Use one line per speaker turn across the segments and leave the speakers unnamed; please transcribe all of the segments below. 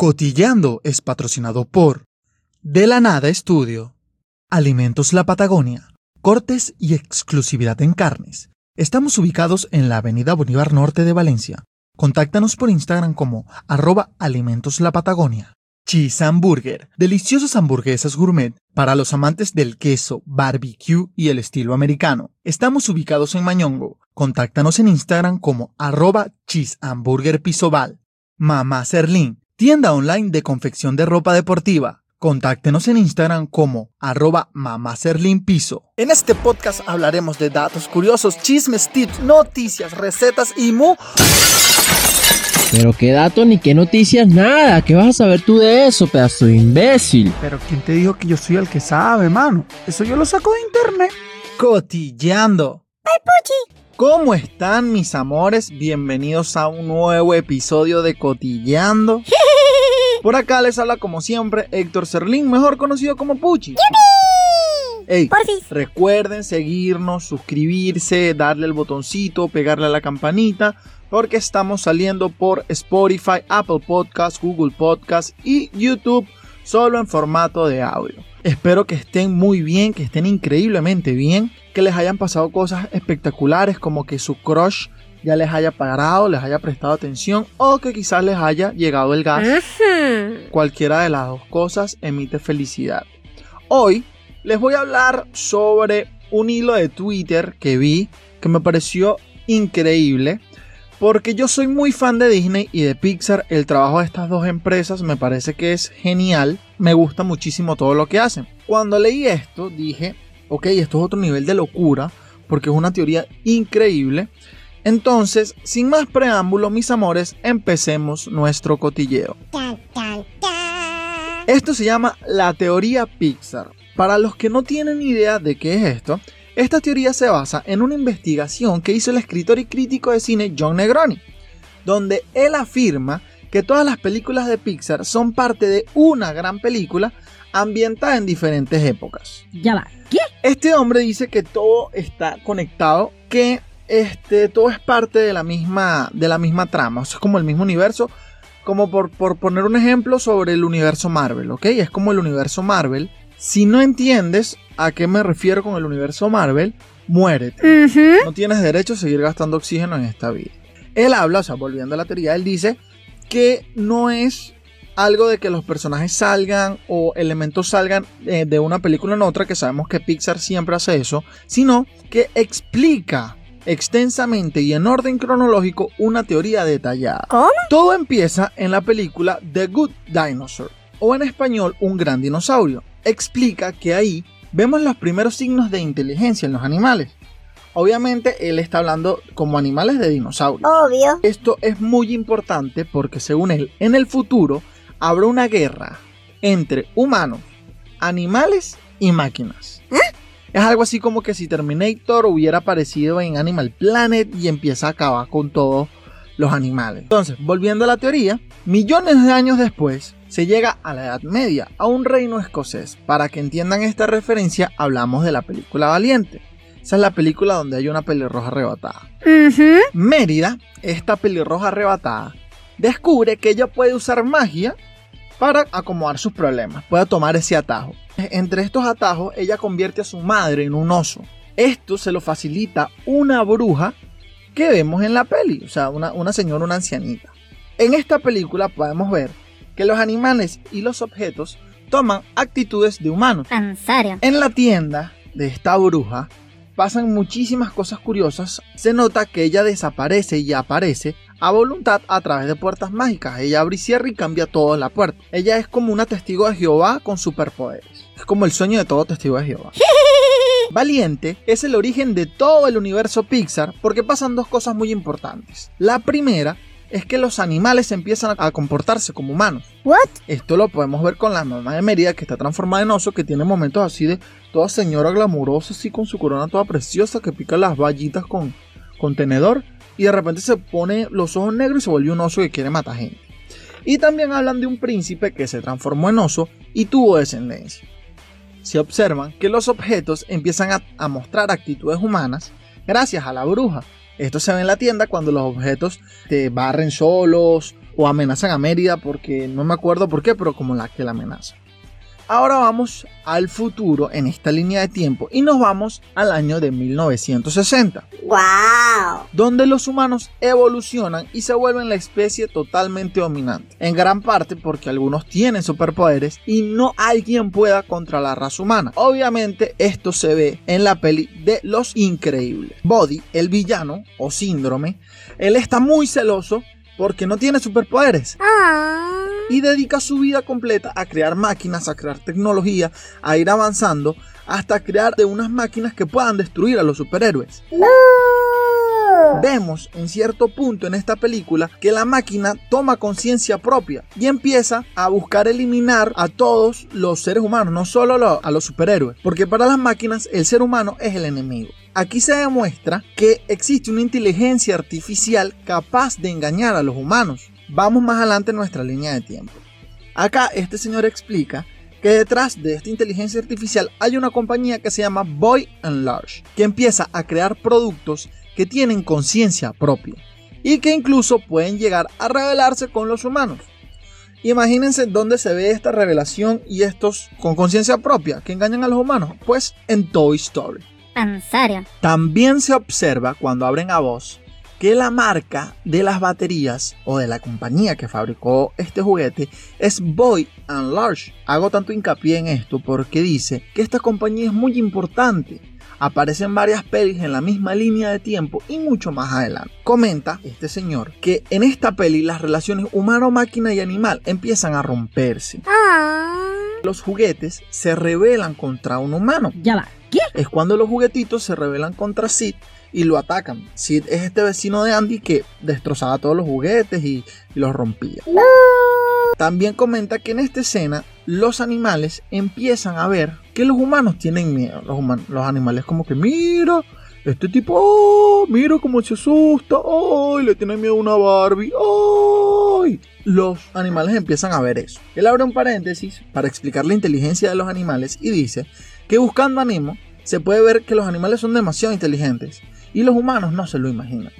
Cotillando es patrocinado por De la Nada Estudio, Alimentos La Patagonia, cortes y exclusividad en carnes. Estamos ubicados en la Avenida Bolívar Norte de Valencia. Contáctanos por Instagram como arroba Alimentos La Patagonia. Cheese Hamburger, deliciosas hamburguesas gourmet para los amantes del queso, barbecue y el estilo americano. Estamos ubicados en Mañongo. Contáctanos en Instagram como arroba Cheese Hamburger Pisobal. Mamá Serlín, tienda online de confección de ropa deportiva. Contáctenos en Instagram como arroba Piso. En este podcast hablaremos de datos curiosos, chismes, tips, noticias, recetas y mu...
Pero qué datos ni qué noticias, nada. ¿Qué vas a saber tú de eso, pedazo de imbécil?
Pero ¿quién te dijo que yo soy el que sabe, mano? Eso yo lo saco de internet. Cotillando. ¡Ay, Puchi! ¿Cómo están mis amores? Bienvenidos a un nuevo episodio de Cotillando. Por acá les habla como siempre Héctor Serlín, mejor conocido como Puchi. Ey, recuerden seguirnos, suscribirse, darle el botoncito, pegarle a la campanita, porque estamos saliendo por Spotify, Apple Podcasts, Google Podcasts y YouTube solo en formato de audio. Espero que estén muy bien, que estén increíblemente bien, que les hayan pasado cosas espectaculares como que su crush ya les haya parado, les haya prestado atención o que quizás les haya llegado el gas. Cualquiera de las dos cosas emite felicidad. Hoy les voy a hablar sobre un hilo de Twitter que vi que me pareció increíble porque yo soy muy fan de Disney y de Pixar. El trabajo de estas dos empresas me parece que es genial. Me gusta muchísimo todo lo que hacen. Cuando leí esto dije, ok, esto es otro nivel de locura porque es una teoría increíble. Entonces, sin más preámbulo, mis amores, empecemos nuestro cotilleo. Esto se llama la teoría Pixar. Para los que no tienen idea de qué es esto, esta teoría se basa en una investigación que hizo el escritor y crítico de cine John Negroni, donde él afirma que todas las películas de Pixar son parte de una gran película ambientada en diferentes épocas.
Ya va. ¿Qué?
Este hombre dice que todo está conectado, que este, todo es parte de la misma, de la misma trama, o sea, es como el mismo universo, como por, por poner un ejemplo sobre el universo Marvel, ¿ok? Es como el universo Marvel. Si no entiendes a qué me refiero con el universo Marvel, muérete. No tienes derecho a seguir gastando oxígeno en esta vida. Él habla, o sea, volviendo a la teoría, él dice que no es algo de que los personajes salgan o elementos salgan eh, de una película en otra, que sabemos que Pixar siempre hace eso, sino que explica extensamente y en orden cronológico una teoría detallada.
¿Cómo?
Todo empieza en la película The Good Dinosaur, o en español Un Gran Dinosaurio. Explica que ahí vemos los primeros signos de inteligencia en los animales. Obviamente él está hablando como animales de dinosaurios.
Obvio.
Esto es muy importante porque según él, en el futuro habrá una guerra entre humanos, animales y máquinas.
¿Eh?
Es algo así como que si Terminator hubiera aparecido en Animal Planet y empieza a acabar con todos los animales. Entonces, volviendo a la teoría, millones de años después, se llega a la Edad Media, a un reino escocés. Para que entiendan esta referencia, hablamos de la película Valiente. Esa es la película donde hay una pelirroja arrebatada. Mérida, esta pelirroja arrebatada, descubre que ella puede usar magia para acomodar sus problemas, puede tomar ese atajo. Entre estos atajos, ella convierte a su madre en un oso. Esto se lo facilita una bruja que vemos en la peli, o sea, una, una señora, una ancianita. En esta película podemos ver que los animales y los objetos toman actitudes de humanos.
¿En serio?
En la tienda de esta bruja pasan muchísimas cosas curiosas. Se nota que ella desaparece y aparece a voluntad a través de puertas mágicas. Ella abre y cierra y cambia todo en la puerta. Ella es como una testigo de Jehová con superpoderes. Es como el sueño de todo testigo de Jehová. Valiente es el origen de todo el universo Pixar porque pasan dos cosas muy importantes. La primera es que los animales empiezan a comportarse como humanos.
¿What?
Esto lo podemos ver con la mamá de Mérida que está transformada en oso, que tiene momentos así de toda señora glamurosa, así con su corona toda preciosa, que pica las vallitas con, con tenedor y de repente se pone los ojos negros y se vuelve un oso que quiere matar gente. Y también hablan de un príncipe que se transformó en oso y tuvo descendencia. Se observan que los objetos empiezan a, a mostrar actitudes humanas gracias a la bruja. Esto se ve en la tienda cuando los objetos te barren solos o amenazan a Mérida porque no me acuerdo por qué, pero como la que la amenaza. Ahora vamos al futuro en esta línea de tiempo y nos vamos al año de 1960. ¡Wow! Donde los humanos evolucionan y se vuelven la especie totalmente dominante. En gran parte porque algunos tienen superpoderes y no alguien pueda contra la raza humana. Obviamente esto se ve en la peli de Los Increíbles. Body, el villano o síndrome, él está muy celoso porque no tiene superpoderes. Ah y dedica su vida completa a crear máquinas, a crear tecnología, a ir avanzando hasta crear de unas máquinas que puedan destruir a los superhéroes. Vemos en cierto punto en esta película que la máquina toma conciencia propia y empieza a buscar eliminar a todos los seres humanos, no solo a los superhéroes, porque para las máquinas el ser humano es el enemigo. Aquí se demuestra que existe una inteligencia artificial capaz de engañar a los humanos. Vamos más adelante en nuestra línea de tiempo. Acá este señor explica que detrás de esta inteligencia artificial hay una compañía que se llama Boy and Large, que empieza a crear productos que tienen conciencia propia y que incluso pueden llegar a rebelarse con los humanos. Imagínense dónde se ve esta revelación y estos con conciencia propia que engañan a los humanos. Pues en Toy Story. ¿En serio? También se observa cuando abren a voz que la marca de las baterías o de la compañía que fabricó este juguete es Boy and Large. Hago tanto hincapié en esto porque dice que esta compañía es muy importante. Aparecen varias pelis en la misma línea de tiempo y mucho más adelante. Comenta este señor que en esta peli las relaciones humano, máquina y animal empiezan a romperse. Ah. Los juguetes se rebelan contra un humano. Ya va. ¿Qué? Es cuando los juguetitos se rebelan contra Sid y lo atacan. Sid es este vecino de Andy que destrozaba todos los juguetes y, los rompía. También comenta que en esta escena los animales empiezan a ver que los humanos tienen miedo. Los, los animales como que, mira, este tipo, oh, mira cómo se asusta, oh, le tiene miedo a una Barbie, oh. Los animales empiezan a ver eso. Él abre un paréntesis para explicar la inteligencia de los animales y dice que buscando a Nemo se puede ver que los animales son demasiado inteligentes y los humanos no se lo imaginan.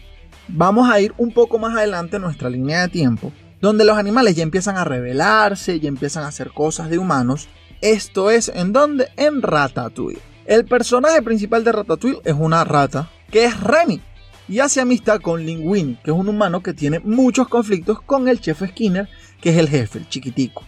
Vamos a ir un poco más adelante en nuestra línea de tiempo, donde los animales ya empiezan a rebelarse, y empiezan a hacer cosas de humanos. Esto es en donde? En Ratatouille. El personaje principal de Ratatouille es una rata, que es Remy, y hace amistad con Linguini, que es un humano que tiene muchos conflictos con el chef Skinner, que es el jefe, el chiquitico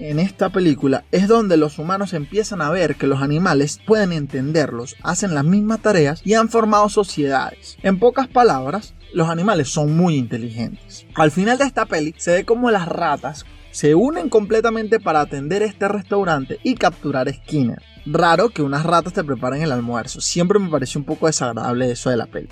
en esta película es donde los humanos empiezan a ver que los animales pueden entenderlos, hacen las mismas tareas y han formado sociedades. En pocas palabras, los animales son muy inteligentes. Al final de esta peli se ve como las ratas se unen completamente para atender este restaurante y capturar Skinner. Raro que unas ratas te preparen el almuerzo. Siempre me pareció un poco desagradable eso de la peli.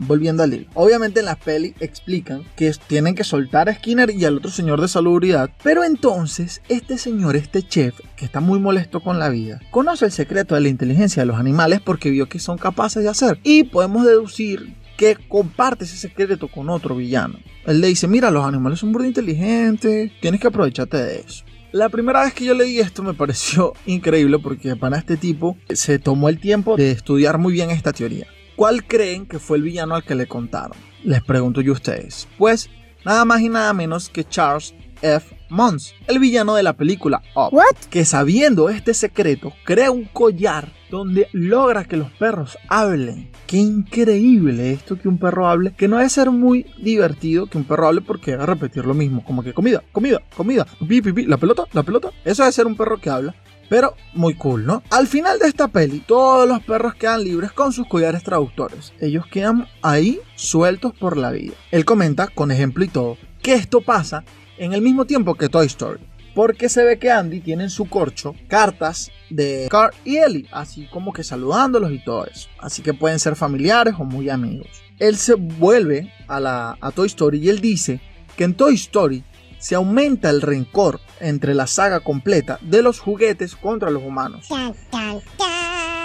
Volviendo al hilo. Obviamente en la peli explican que tienen que soltar a Skinner y al otro señor de salubridad. Pero entonces este señor, este chef, que está muy molesto con la vida, conoce el secreto de la inteligencia de los animales porque vio que son capaces de hacer. Y podemos deducir que comparte ese secreto con otro villano. Él le dice, mira, los animales son muy inteligentes, tienes que aprovecharte de eso. La primera vez que yo leí esto me pareció increíble porque para este tipo se tomó el tiempo de estudiar muy bien esta teoría. ¿Cuál creen que fue el villano al que le contaron? Les pregunto yo a ustedes. Pues nada más y nada menos que Charles F. Mons, el villano de la película Up, que sabiendo este secreto crea un collar donde logra que los perros hablen. Qué increíble esto que un perro hable, que no debe ser muy divertido que un perro hable porque va a repetir lo mismo, como que comida, comida, comida, pi, pi, pi, la pelota, la pelota. Eso debe ser un perro que habla. Pero muy cool, ¿no? Al final de esta peli, todos los perros quedan libres con sus collares traductores. Ellos quedan ahí sueltos por la vida. Él comenta, con ejemplo y todo, que esto pasa en el mismo tiempo que Toy Story. Porque se ve que Andy tiene en su corcho cartas de Carl y Ellie, así como que saludándolos y todo eso. Así que pueden ser familiares o muy amigos. Él se vuelve a, la, a Toy Story y él dice que en Toy Story se aumenta el rencor entre la saga completa de los juguetes contra los humanos.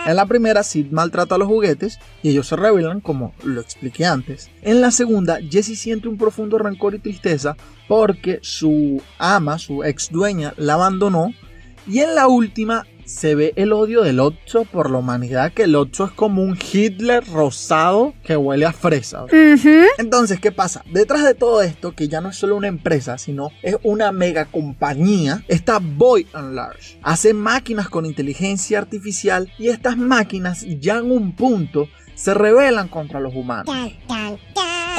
En la primera, Sid maltrata a los juguetes y ellos se rebelan, como lo expliqué antes. En la segunda, Jesse siente un profundo rencor y tristeza porque su ama, su ex dueña, la abandonó. Y en la última, se ve el odio del Otso por la humanidad, que el Otso es como un Hitler rosado que huele a fresa. Entonces, ¿qué pasa? Detrás de todo esto, que ya no es solo una empresa, sino es una mega compañía, está Boy and Large. Hace máquinas con inteligencia artificial y estas máquinas ya en un punto se rebelan contra los humanos.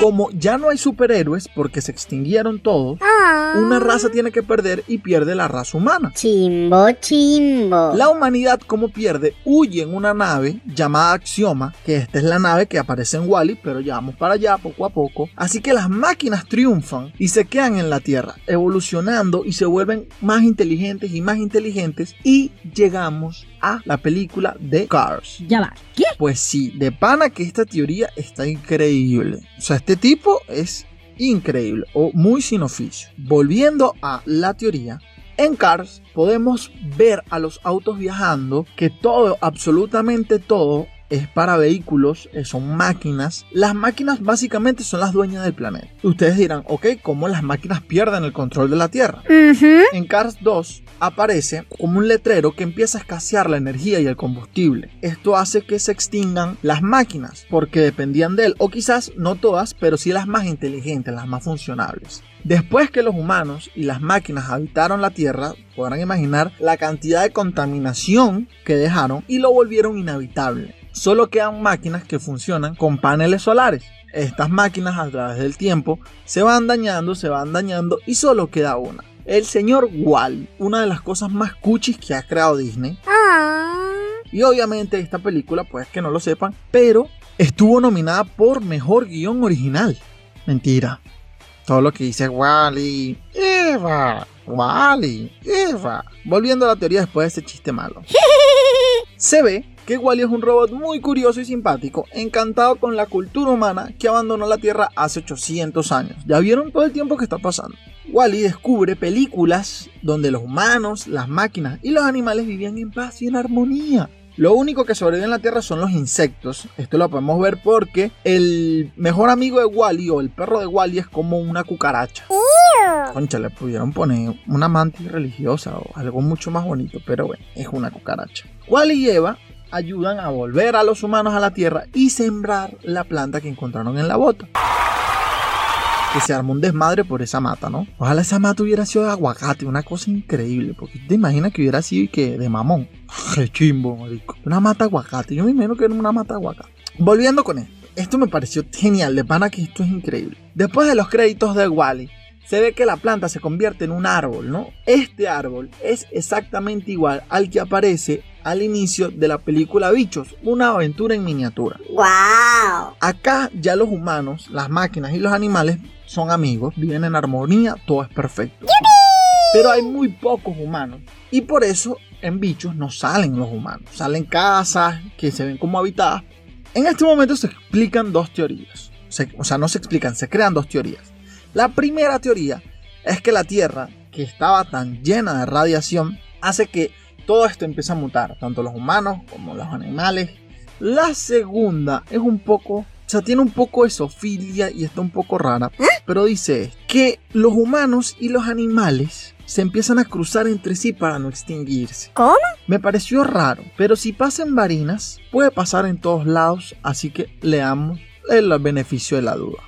Como ya no hay superhéroes porque se extinguieron todos, ah. una raza tiene que perder y pierde la raza humana.
Chimbo, chimbo.
La humanidad, como pierde, huye en una nave llamada Axioma, que esta es la nave que aparece en Wally, pero ya vamos para allá poco a poco. Así que las máquinas triunfan y se quedan en la Tierra, evolucionando y se vuelven más inteligentes y más inteligentes y llegamos a la película de Cars.
Ya va, ¿qué?
Pues sí, de pana que esta teoría está increíble. O sea, este tipo es increíble o muy sin oficio. Volviendo a la teoría, en Cars podemos ver a los autos viajando, que todo, absolutamente todo, es para vehículos, eh, son máquinas. Las máquinas básicamente son las dueñas del planeta. Ustedes dirán, ok, ¿cómo las máquinas pierden el control de la Tierra? En Cars 2 aparece como un letrero que empieza a escasear la energía y el combustible. Esto hace que se extingan las máquinas porque dependían de él, o quizás no todas, pero sí las más inteligentes, las más funcionables. Después que los humanos y las máquinas habitaron la Tierra, podrán imaginar la cantidad de contaminación que dejaron y lo volvieron inhabitable solo quedan máquinas que funcionan con paneles solares. Estas máquinas a través del tiempo se van dañando, se van dañando y solo queda una. El señor Wall, una de las cosas más cuchis que ha creado Disney. Ah. Y obviamente esta película, pues que no lo sepan, pero estuvo nominada por mejor guion original. Mentira. Todo lo que dice Wally, Eva, Wally, Eva. Volviendo a la teoría después de ese chiste malo. Se ve que Wally es un robot muy curioso y simpático, encantado con la cultura humana que abandonó la Tierra hace 800 años. ¿Ya vieron todo el tiempo que está pasando? Wally descubre películas donde los humanos, las máquinas y los animales vivían en paz y en armonía. Lo único que sobrevive en la Tierra son los insectos. Esto lo podemos ver porque el mejor amigo de Wally o el perro de Wally es como una cucaracha. Concha, le pudieron poner una mantis religiosa o algo mucho más bonito, pero bueno, es una cucaracha. Wally y Eva ayudan a volver a los humanos a la Tierra y sembrar la planta que encontraron en la bota. Que se armó un desmadre por esa mata, ¿no? Ojalá esa mata hubiera sido de aguacate, una cosa increíble. Porque te imaginas que hubiera sido que de mamón. ¡Qué chimbo! Una mata aguacate. Yo me imagino que era una mata aguacate. Volviendo con esto. Esto me pareció genial. De pana que esto es increíble. Después de los créditos de Wally, se ve que la planta se convierte en un árbol, ¿no? Este árbol es exactamente igual al que aparece al inicio de la película Bichos, una aventura en miniatura.
¡Wow!
Acá ya los humanos, las máquinas y los animales son amigos, viven en armonía, todo es perfecto. Pero hay muy pocos humanos y por eso en Bichos no salen los humanos, salen casas que se ven como habitadas. En este momento se explican dos teorías, o sea, no se explican, se crean dos teorías. La primera teoría es que la Tierra, que estaba tan llena de radiación, hace que todo esto empiece a mutar, tanto los humanos como los animales. La segunda es un poco, o sea, tiene un poco de sofilia y está un poco rara, ¿Eh? pero dice que los humanos y los animales se empiezan a cruzar entre sí para no extinguirse.
¿Cómo?
Me pareció raro, pero si pasa en varinas, puede pasar en todos lados, así que leamos el beneficio de la duda.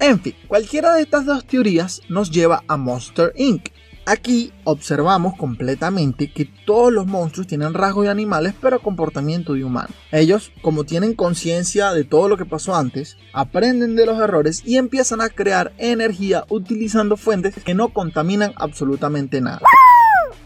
En fin, cualquiera de estas dos teorías nos lleva a Monster Inc. Aquí observamos completamente que todos los monstruos tienen rasgos de animales pero comportamiento de humanos. Ellos, como tienen conciencia de todo lo que pasó antes, aprenden de los errores y empiezan a crear energía utilizando fuentes que no contaminan absolutamente nada,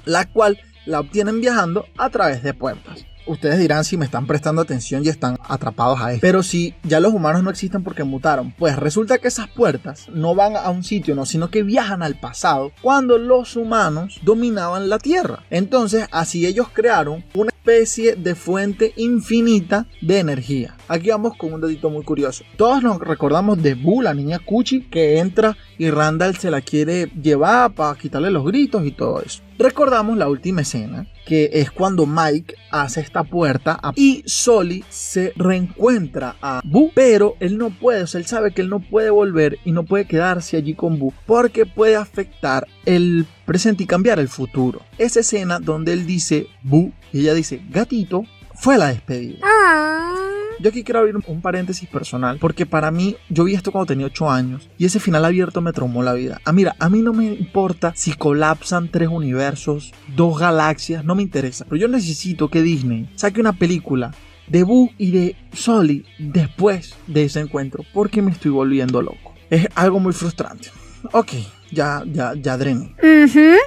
la cual la obtienen viajando a través de puertas ustedes dirán si me están prestando atención y están atrapados a esto. Pero si ya los humanos no existen porque mutaron, pues resulta que esas puertas no van a un sitio, no, sino que viajan al pasado cuando los humanos dominaban la Tierra. Entonces, así ellos crearon una especie de fuente infinita de energía. Aquí vamos con un dedito muy curioso. Todos nos recordamos de Boo, la niña Cuchi, que entra y Randall se la quiere llevar para quitarle los gritos y todo eso. Recordamos la última escena, que es cuando Mike hace esta puerta y Solly se reencuentra a Boo, pero él no puede, o sea, él sabe que él no puede volver y no puede quedarse allí con Boo porque puede afectar el presente y cambiar el futuro. Esa escena donde él dice Boo y ella dice gatito fue la despedida. Ah. Yo aquí quiero abrir un paréntesis personal, porque para mí, yo vi esto cuando tenía 8 años, y ese final abierto me traumó la vida. Ah, mira, a mí no me importa si colapsan tres universos, dos galaxias, no me interesa. Pero yo necesito que Disney saque una película de Boo y de Sully después de ese encuentro, porque me estoy volviendo loco. Es algo muy frustrante. Ok, ya, ya, ya drené.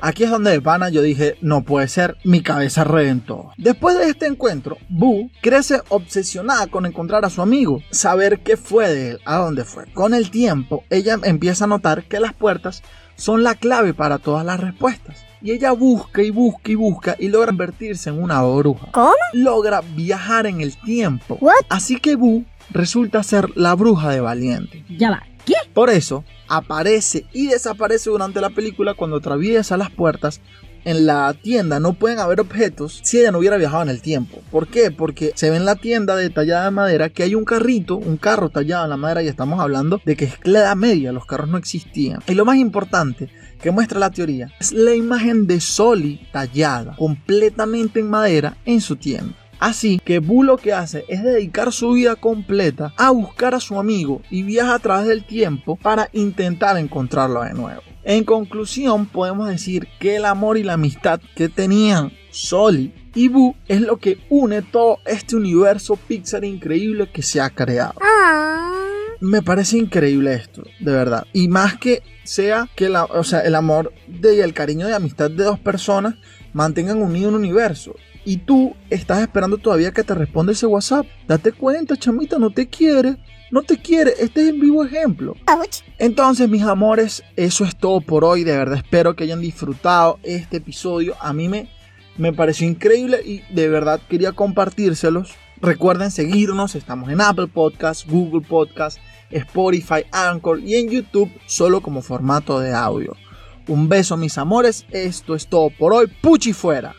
Aquí es donde de pana yo dije, no puede ser, mi cabeza reventó. Después de este encuentro, Boo crece obsesionada con encontrar a su amigo, saber qué fue de él, a dónde fue. Con el tiempo, ella empieza a notar que las puertas son la clave para todas las respuestas. Y ella busca y busca y busca y logra convertirse en una bruja.
¿Cómo?
Logra viajar en el tiempo. Así que Boo resulta ser la bruja de Valiente.
Ya va.
Por eso, aparece y desaparece durante la película cuando atraviesa las puertas. En la tienda no pueden haber objetos si ella no hubiera viajado en el tiempo. ¿Por qué? Porque se ve en la tienda detallada de madera que hay un carrito, un carro tallado en la madera y estamos hablando de que es la media, los carros no existían. Y lo más importante que muestra la teoría es la imagen de Soli tallada completamente en madera en su tienda. Así que Boo lo que hace es dedicar su vida completa a buscar a su amigo y viaja a través del tiempo para intentar encontrarlo de nuevo. En conclusión, podemos decir que el amor y la amistad que tenían Soli y Boo es lo que une todo este universo Pixar increíble que se ha creado. Ah. Me parece increíble esto, de verdad. Y más que sea que la, o sea, el amor y el cariño de amistad de dos personas mantengan unido un universo y tú estás esperando todavía que te responda ese WhatsApp. Date cuenta, chamita, no te quiere. No te quiere. Este es el vivo ejemplo. Entonces, mis amores, eso es todo por hoy. De verdad, espero que hayan disfrutado este episodio. A mí me, me pareció increíble y de verdad quería compartírselos. Recuerden seguirnos. Estamos en Apple Podcasts, Google Podcasts, Spotify, Anchor y en YouTube solo como formato de audio. Un beso, mis amores. Esto es todo por hoy. Puchi fuera.